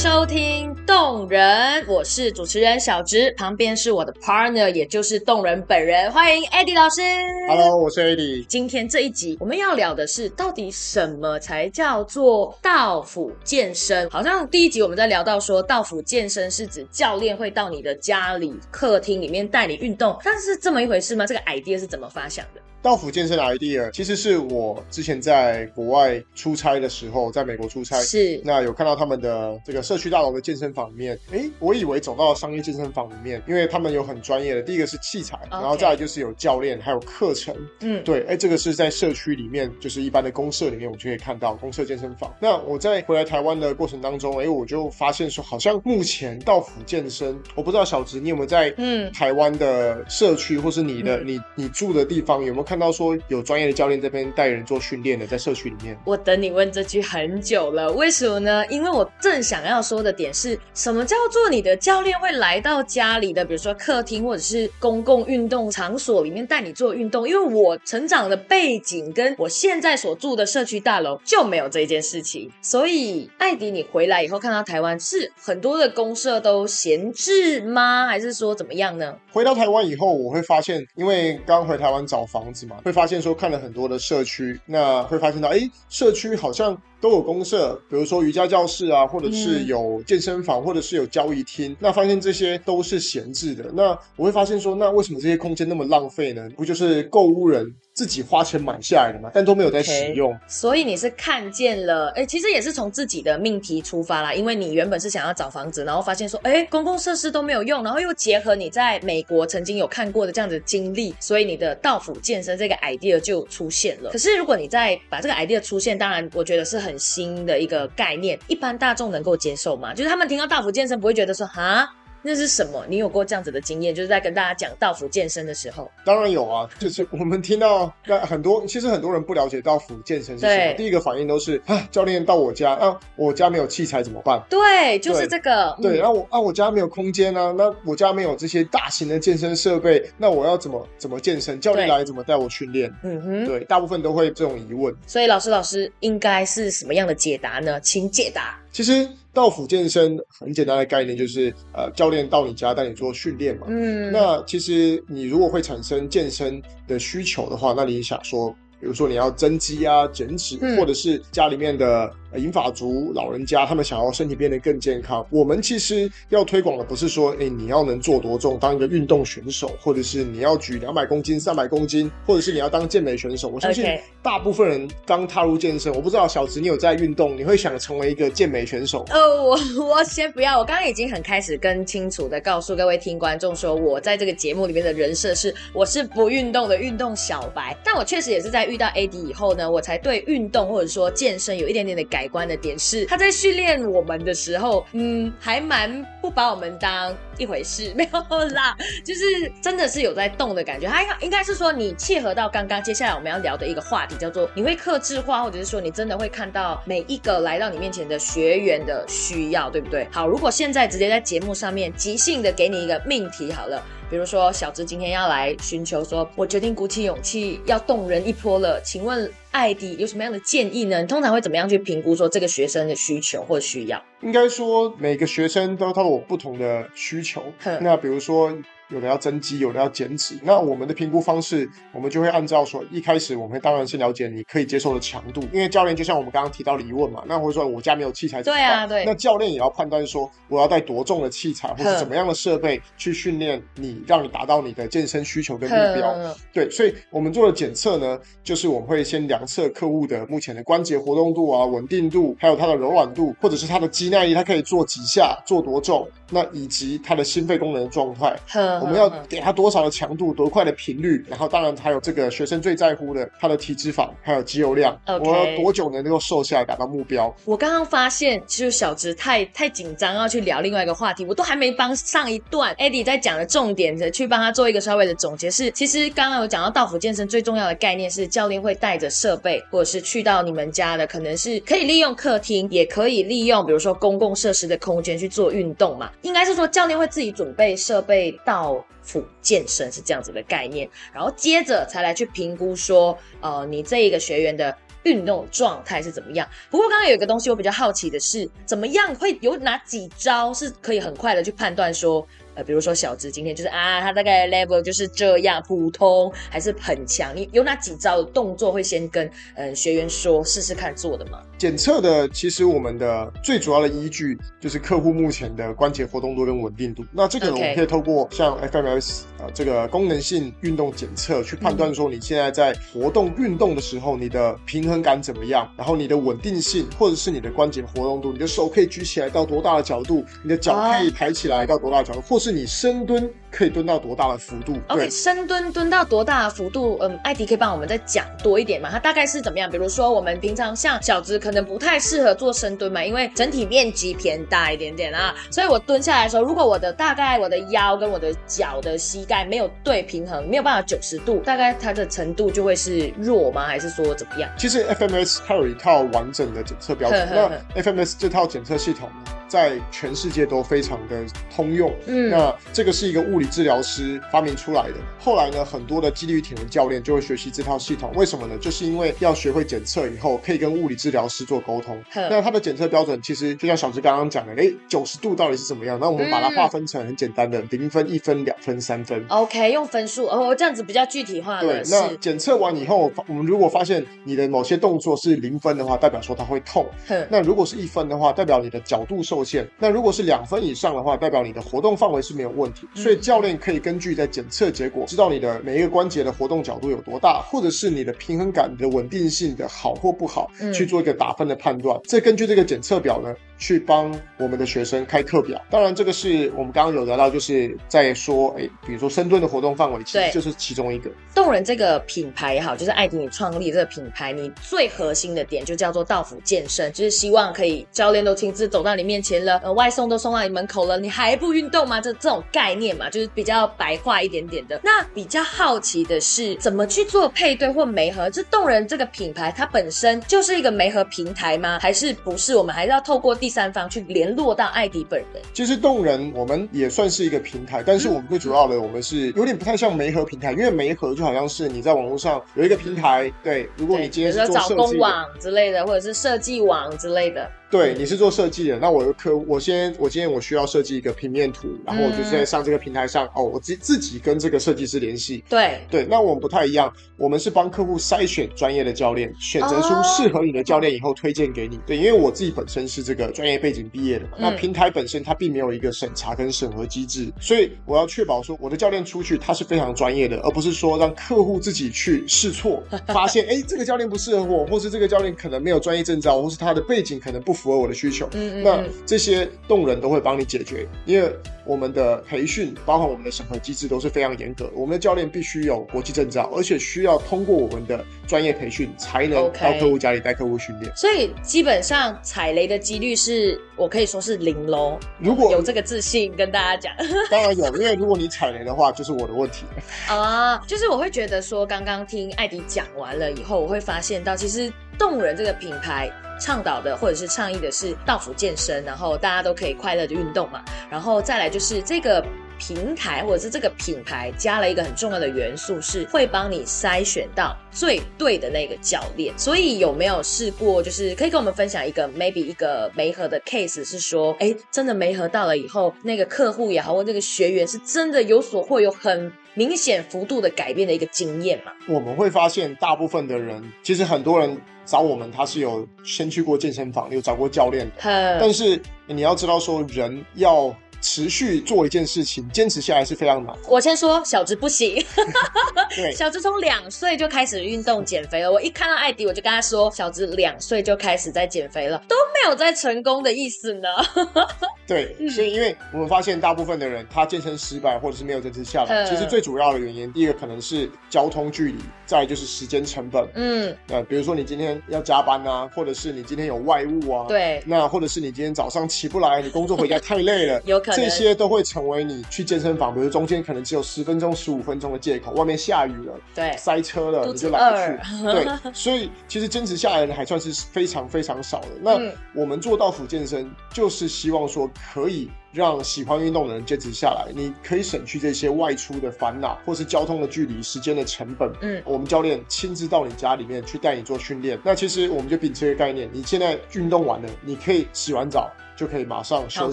收听动人，我是主持人小直，旁边是我的 partner，也就是动人本人，欢迎 Eddie 老师。Hello，我是 Eddie。今天这一集我们要聊的是，到底什么才叫做道府健身？好像第一集我们在聊到说，道府健身是指教练会到你的家里、客厅里面带你运动，但是这么一回事吗？这个 idea 是怎么发想的？道府健身的 idea 其实是我之前在国外出差的时候，在美国出差，是。那有看到他们的这个社区大楼的健身房里面，诶，我以为走到商业健身房里面，因为他们有很专业的，第一个是器材，然后再来就是有教练，还有课程，嗯，对，哎，这个是在社区里面，就是一般的公社里面，我就可以看到公社健身房。那我在回来台湾的过程当中，哎，我就发现说，好像目前道府健身，我不知道小直你有没有在嗯。台湾的社区，或是你的、你你住的地方，有没有看到说有专业的教练这边带人做训练的，在社区里面？我等你问这句很久了，为什么呢？因为我正想要说的点是什么叫做你的教练会来到家里的，比如说客厅或者是公共运动场所里面带你做运动。因为我成长的背景跟我现在所住的社区大楼就没有这件事情，所以艾迪，你回来以后看到台湾是很多的公社都闲置吗？还是说怎么样呢？回到台湾以后，我会发现，因为刚回台湾找房子会发现说看了很多的社区，那会发现到，哎，社区好像都有公社，比如说瑜伽教室啊，或者是嗯有健身房，或者是有交易厅，那发现这些都是闲置的。那我会发现说，那为什么这些空间那么浪费呢？不就是购物人自己花钱买下来的吗，但都没有在使用。所以你是看见了，哎、其实也是从自己的命题出发啦，因为你原本是想要找房子，然后发现说，哎、公共设施都没有用，然后又结合你在美国曾经有看过的这样子的经历，所以你的道府健身这个 idea 就出现了。可是如果你再把这个 idea 出现，当然我觉得是很很新的一个概念，一般大众能够接受吗？就是他们听到大幅健身不会觉得说，哈。那是什么？你有过这样子的经验？就是在跟大家讲道府健身的时候，当然有啊，就是我们听到那很多，其实很多人不了解道府健身是什么，第一个反应都是啊，教练到我家，啊，我家没有器材怎么办？对，就是这个，对，嗯然后我啊，我家没有空间啊，那我家没有这些大型的健身设备，那我要怎么怎么健身？教练来怎么带我训练？嗯哼，对，大部分都会这种疑问。所以老师，老师应该是什么样的解答呢？请解答。其实到府健身很简单的概念就是，呃，教练到你家带你做训练嘛。嗯，那其实你如果会产生健身的需求的话，那你想说，比如说你要增肌啊、减脂，嗯或者是家里面的呃银发族、老人家，他们想要身体变得更健康，我们其实要推广的不是说，哎，你要能做多重，当一个运动选手，或者是你要举两百公斤、三百公斤，或者是你要当健美选手。我相信大部分人刚踏入健身，我不知道小植你有在运动，你会想成为一个健美选手。呃，我我先不要，我刚刚已经很开始跟清楚的告诉各位听观众说，我在这个节目里面的人设是我是不运动的运动小白，但我确实也是在遇到 AD 以后呢，我才对运动或者说健身有一点点的改观的点是，他在训练我们的时候，嗯，还蛮不把我们当一回事，没有啦，就是真的是有在动的感觉。他应该应该是说你契合到刚刚接下来我们要聊的一个话题，叫做你会克制化，或者是说你真的会看到每一个来到你面前的学员的需要，对不对？好，如果现在直接在节目上面即兴的给你一个命题好了。比如说，小智今天要来寻求说，我决定鼓起勇气要动人一波了。请问艾迪有什么样的建议呢？你通常会怎么样去评估说这个学生的需求或需要？应该说每个学生都他有不同的需求。那比如说有的要增肌，有的要减脂。那我们的评估方式，我们就会按照说，一开始我们当然是了解你可以接受的强度，因为教练就像我们刚刚提到的疑问嘛，那或者说我家没有器材怎么办？对啊对那教练也要判断说，我要带多重的器材或者怎么样的设备去训练你，让你达到你的健身需求跟目标。对，所以我们做的检测呢，就是我们会先量测客户的目前的关节活动度啊、稳定度，还有它的柔软度，或者是它的肌耐力，它可以做几下、做多重，那以及它的心肺功能的状态。哼我们要给他多少的强度、多快的频率，然后当然还有这个学生最在乎的他的体脂肪还有肌肉量我要多久能够瘦下来达到目标？我刚刚发现，其实小直太太紧张要去聊另外一个话题，我都还没帮上一段 Eddie 在讲的重点的去帮他做一个稍微的总结是，其实刚刚有讲到道府健身最重要的概念是教练会带着设备，或者是去到你们家的，可能是可以利用客厅，也可以利用比如说公共设施的空间去做运动嘛。应该是说教练会自己准备设备到府健身是这样子的概念，然后接着才来去评估说，呃，你这一个学员的运动状态是怎么样。不过刚刚有一个东西我比较好奇的是，怎么样会有哪几招是可以很快的去判断说？呃，比如说小智今天就是啊，他大概 level 就是这样，普通还是很强？你有哪几招的动作会先跟呃学员说，试试看做的吗？检测的其实我们的最主要的依据就是客户目前的关节活动度跟稳定度。那这个我们可以透过像 FMS 啊这个功能性运动检测去判断说你现在在活动运动的时候，你的平衡感怎么样，然后你的稳定性或者是你的关节活动度，你的手可以举起来到多大的角度，你的脚可以抬起来到多大的角度，或是。是你深蹲可以蹲到多大的幅度？OK，深蹲蹲到多大的幅度？嗯，艾迪可以帮我们再讲多一点吗？它大概是怎么样？比如说我们平常像小直可能不太适合做深蹲嘛，因为整体面积偏大一点点啊，所以我蹲下来的时候，如果我的大概我的腰跟我的脚的膝盖没有对平衡，没有办法九十度，大概它的程度就会是弱吗？还是说怎么样？其实 FMS 它有一套完整的检测标准，那 FMS 这套检测系统呢？在全世界都非常的通用。嗯，那这个是一个物理治疗师发明出来的。后来呢，很多的肌力体能教练就会学习这套系统。为什么呢？就是因为要学会检测以后，可以跟物理治疗师做沟通。那它的检测标准其实就像小芝刚刚讲的，哎，九十度到底是怎么样？那我们把它划分成很简单的零分、一分、两分、三分。OK，用分数哦，这样子比较具体化。对，那检测完以后，我们如果发现你的某些动作是零分的话，代表说它会痛。那如果是一分的话，代表你的角度受。受限。那如果是两分以上的话，代表你的活动范围是没有问题。所以教练可以根据在检测结果，知道你的每一个关节的活动角度有多大，或者是你的平衡感的稳定性的好或不好，去做一个打分的判断。再根据这个检测表呢。去帮我们的学生开课表，当然这个是我们刚刚有聊到，就是在说，哎，比如说深蹲的活动范围，其实就是其中一个。动人这个品牌也好，就是艾迪你创立这个品牌，你最核心的点就叫做道府健身，就是希望可以教练都亲自走到你面前了，呃，外送都送到你门口了，你还不运动吗？这这种概念嘛，就是比较白话一点点的。那比较好奇的是，怎么去做配对或媒合？这动人这个品牌它本身就是一个媒合平台吗？还是不是？我们还是要透过第第三方去联络到艾迪本人，其实动人我们也算是一个平台，但是我们最主要的，我们是有点不太像媒合平台，因为媒合就好像是你在网络上有一个平台，对，如果你今天是做找工网之类的，或者是设计网之类的。对，你是做设计的，那我的客，我先，我今天我需要设计一个平面图，然后我就在上这个平台上，哦，我自自己跟这个设计师联系。对对，那我们不太一样，我们是帮客户筛选专业的教练，选择出适合你的教练以后推荐给你。对，因为我自己本身是这个专业背景毕业的，那平台本身它并没有一个审查跟审核机制，所以我要确保说我的教练出去他是非常专业的，而不是说让客户自己去试错，发现哎这个教练不适合我，或是这个教练可能没有专业证照，或是他的背景可能不。符合我的需求，嗯嗯那这些动人都会帮你解决，因为我们的培训，包括我们的审核机制都是非常严格。我们的教练必须有国际证照，而且需要通过我们的专业培训，才能到客户家里带客户训练。所以基本上踩雷的几率是我可以说是零喽。如果有这个自信跟大家讲，当然有，因为如果你踩雷的话，就是我的问题啊。就是我会觉得说，刚刚听艾迪讲完了以后，我会发现到其实动人这个品牌。倡导的或者是倡议的是道府健身，然后大家都可以快乐的运动嘛。然后再来就是这个平台或者是这个品牌加了一个很重要的元素，是会帮你筛选到最对的那个教练。所以有没有试过，就是可以跟我们分享一个 maybe 一个媒合的 case，是说，哎，真的媒合到了以后，那个客户也好，或那个学员是真的有所获，有很明显幅度的改变的一个经验嘛？我们会发现，大部分的人其实很多人。找我们，他是有先去过健身房，有找过教练的。但是你要知道，说人要持续做一件事情，坚持下来是非常难。我先说，小直不行。对，小直从两岁就开始运动减肥了。我一看到艾迪，我就跟他说，小直两岁就开始在减肥了，都没有在成功的意思呢。对，所以因为我们发现，大部分的人他健身失败，或者是没有坚持下来，其实最主要的原因，第一个可能是交通距离，再就是时间成本。嗯，呃，比如说你今天要加班啊，或者是你今天有外务啊，对，那或者是你今天早上起不来，你工作回家太累了，有可能这些都会成为你去健身房，比如中间可能只有十分钟、十五分钟的借口，外面下雨了，对，塞车了，你就来不去。对，所以其实坚持下来的还算是非常非常少的。那我们做到府健身，就是希望说可以。让喜欢运动的人坚持下来，你可以省去这些外出的烦恼，或是交通的距离、时间的成本。嗯我们教练亲自到你家里面去带你做训练。那其实我们就秉持一个概念，你现在运动完了，你可以洗完澡。就可以马上休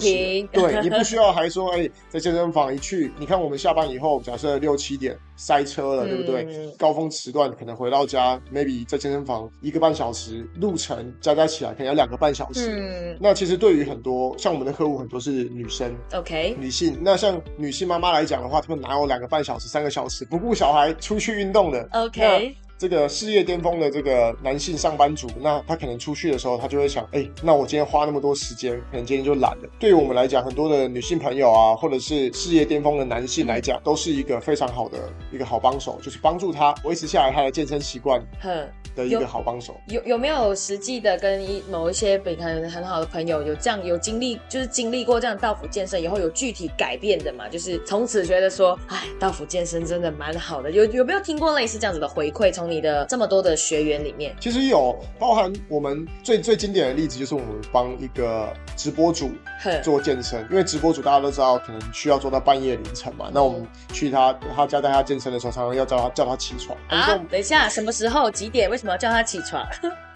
息，对你不需要还说，哎，在健身房一去，你看我们下班以后，假设六七点塞车了，对不对？嗯高峰时段可能回到家，maybe 在健身房一个半小时，路程加加起来可能要两个半小时。嗯那其实对于很多像我们的客户，很多是女生、，OK，女性。那像女性妈妈来讲的话，她们哪有两个半小时、三个小时不顾小孩出去运动的 OK 这个事业巅峰的这个男性上班族，那他可能出去的时候，他就会想，哎、那我今天花那么多时间，可能今天就懒了。对于我们来讲，很多的女性朋友啊，或者是事业巅峰的男性来讲，都是一个非常好的一个好帮手，就是帮助他维持下来他的健身习惯哼。的一个好帮手。有有没有实际的跟一某一些可能很好的朋友有这样有经历，就是经历过这样道府健身以后有具体改变的嘛？就是从此觉得说，哎，道府健身真的蛮好的。有有没有听过类似这样子的回馈？从你的这么多的学员里面，其实有包含我们最最经典的例子，就是我们帮一个直播主，做健身，因为直播主大家都知道，可能需要做到半夜凌晨嘛。那我们去他他家带他健身的时候，常常要叫他叫他起床。啊，等一下，什么时候几点？为什么要叫他起床？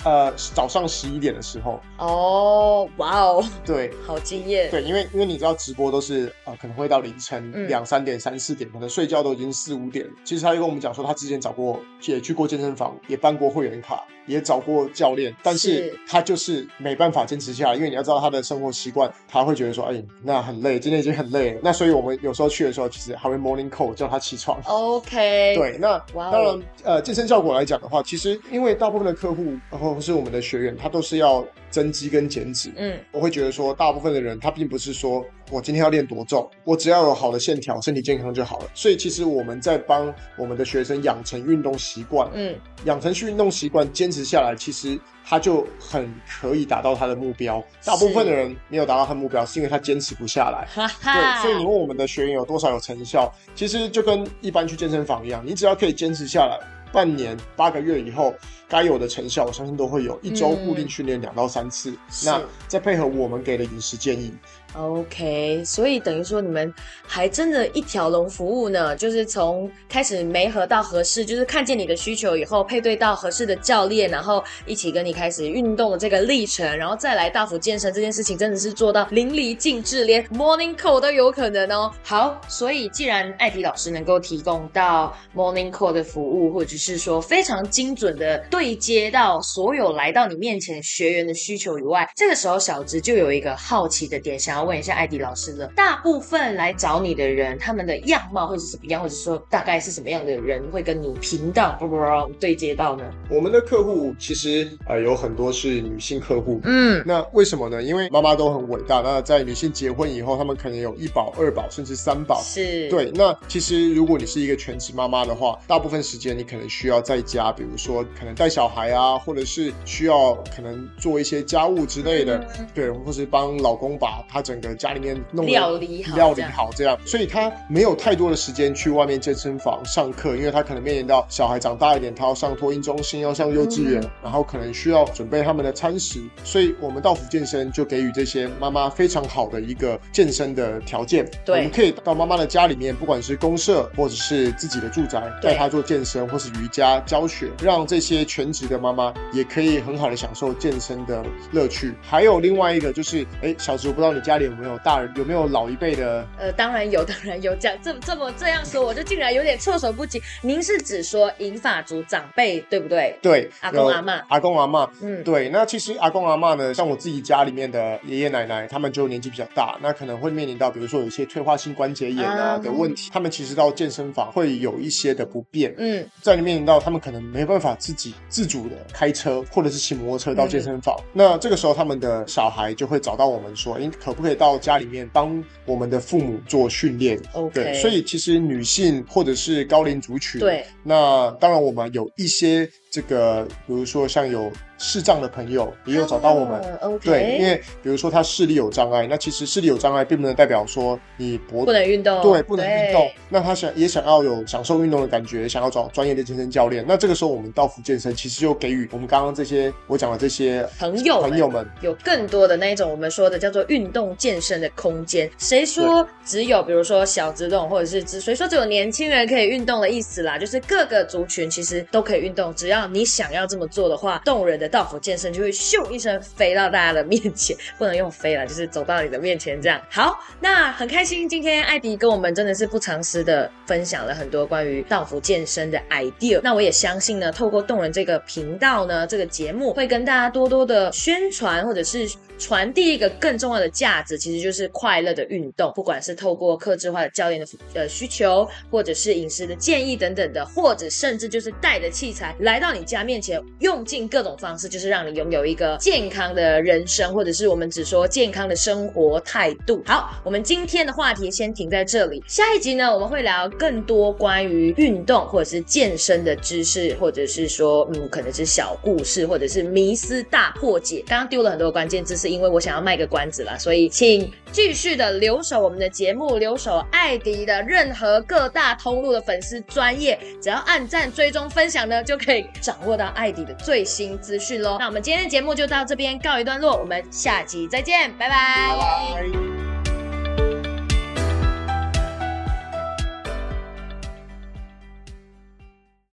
呃，早上十一点的时候，哦，哇哦，对。好惊艳。对，因为因为你知道直播都是呃可能会到凌晨嗯。两三点、三四点，可能睡觉都已经四五点。其实他就跟我们讲说，他之前找过也去过健身房，也办过会员卡，也找过教练，但是是他就是没办法坚持下来，因为你要知道他的生活习惯，他会觉得说，哎，那很累，今天已经很累了。那所以我们有时候去的时候，其实还会 morning call 叫他起床。OK，，对，那当然，呃，健身效果来讲的话，其实因为大部分的客户，然后是我们的学员，他都是要增肌跟减脂。嗯，我会觉得说，大部分的人他并不是说我今天要练多重，我只要有好的线条，身体健康就好了。所以其实我们在帮我们的学生养成运动习惯，嗯，养成运动习惯，坚持下来，其实他就很可以达到他的目标。大部分的人没有达到他的目标，是因为他坚持不下来。对，所以你问我们的学员有多少有成效，其实就跟一般去健身房一样，你只要可以坚持下来，半年、八个月以后，该有的成效，我相信都会有。一周固定训练两到三次，是那再配合我们给的饮食建议，OK，所以等于说你们还真的一条龙服务呢，就是从开始没合到合适，就是看见你的需求以后，配对到合适的教练，然后一起跟你开始运动的这个历程，然后再来大幅健身这件事情，真的是做到淋漓尽致，连 Morning Call 都有可能哦。好，所以既然艾迪老师能够提供到 Morning Call 的服务，或者是说非常精准的对接到所有来到你面前学员的需求以外，这个时候小直就有一个好奇的点，想要问一下艾迪老师了。大部分来找你的人，他们的样貌会是怎么样，或者说大概是什么样的人会跟你频道不不不对接到呢？我们的客户其实呃有很多是女性客户。嗯，那为什么呢？因为妈妈都很伟大。那在女性结婚以后，她们可能有一宝、二宝，甚至三宝。是，，对，那其实如果你是一个全职妈妈的话，大部分时间你可能需要在家，比如说可能带小孩啊，或者是需要可能做一些家务之类的，嗯对，或是帮老公把他整个家里面弄料理好料理好这样，所以他没有太多的时间去外面健身房上课，因为他可能面临到小孩长大一点，他要上托婴中心，要上幼稚园，嗯。然后可能需要准备他们的餐食，所以我们到福健身就给予这些妈妈非常好的一个健身的条件。对。我们可以到妈妈的家里面，不管是公社或者是自己的住宅，带她做健身或是瑜伽教学，让这些全职的妈妈也可以很好的享受健身的乐趣。还有另外一个就是，哎，小植，我不知道你家里有没有大人，有没有老一辈的？呃，当然有，当然有。讲这这么这样说，我就竟然有点措手不及。您是指说银发族长辈对不对？对，阿公阿妈阿公阿妈，嗯，对，那其实阿公阿妈呢，像我自己家里面的爷爷奶奶，他们就年纪比较大，那可能会面临到，比如说有一些退化性关节炎啊啊。的问题，他们其实到健身房会有一些的不便，嗯，在里面临到他们可能没办法自己自主的开车或者是骑摩托车到健身房，嗯那这个时候他们的小孩就会找到我们说，哎，可不可以到家里面帮我们的父母做训练？OK 对，所以其实女性或者是高龄族群，对，那当然我们有一些这个，比如说像有视障的朋友，也有找到我们。哦对，因为比如说他视力有障碍，那其实视力有障碍并不能代表说你脖不能运动，对不能运动。那他想也想要有享受运动的感觉，想要找专业的健身教练。那这个时候我们到福健身其实就给予我们刚刚这些我讲的这些朋友朋友们，有更多的那一种我们说的叫做运动健身的空间。谁说只有比如说小子动，或者是只谁说只有年轻人可以运动的意思啦？就是各个族群其实都可以运动，只要你想要这么做的话，动人的道府健身就会咻一声飞到大家的面前，不能用飞了，就是走到你的面前这样。好，那很开心，今天艾迪跟我们真的是不藏私的分享了很多关于道府健身的 idea。那我也相信呢，透过动人这个频道呢，这个节目会跟大家多多的宣传，或者是传递一个更重要的价值，其实就是快乐的运动。不管是透过克制化的教练的呃需求，或者是饮食的建议等等的，或者甚至就是带着器材来到你家面前，用尽各种方式，就是让你拥有一个健康的人生，或者是我们只说健康的生活态度。好，我们今天的话题先停在这里，下一集呢，我们会聊更多关于运动或者是健身的知识，或者是说，嗯，可能是小故事，或者是迷思大破解。刚刚丢了很多关键字，是因为我想要卖个关子啦，所以请继续的留守我们的节目，留守艾迪的任何各大通路的粉丝专业，只要按赞、追踪、分享呢，就可以掌握到艾迪的最新资讯喽。那我们今天的节目就到这边告一段落，我们下集再见，拜拜。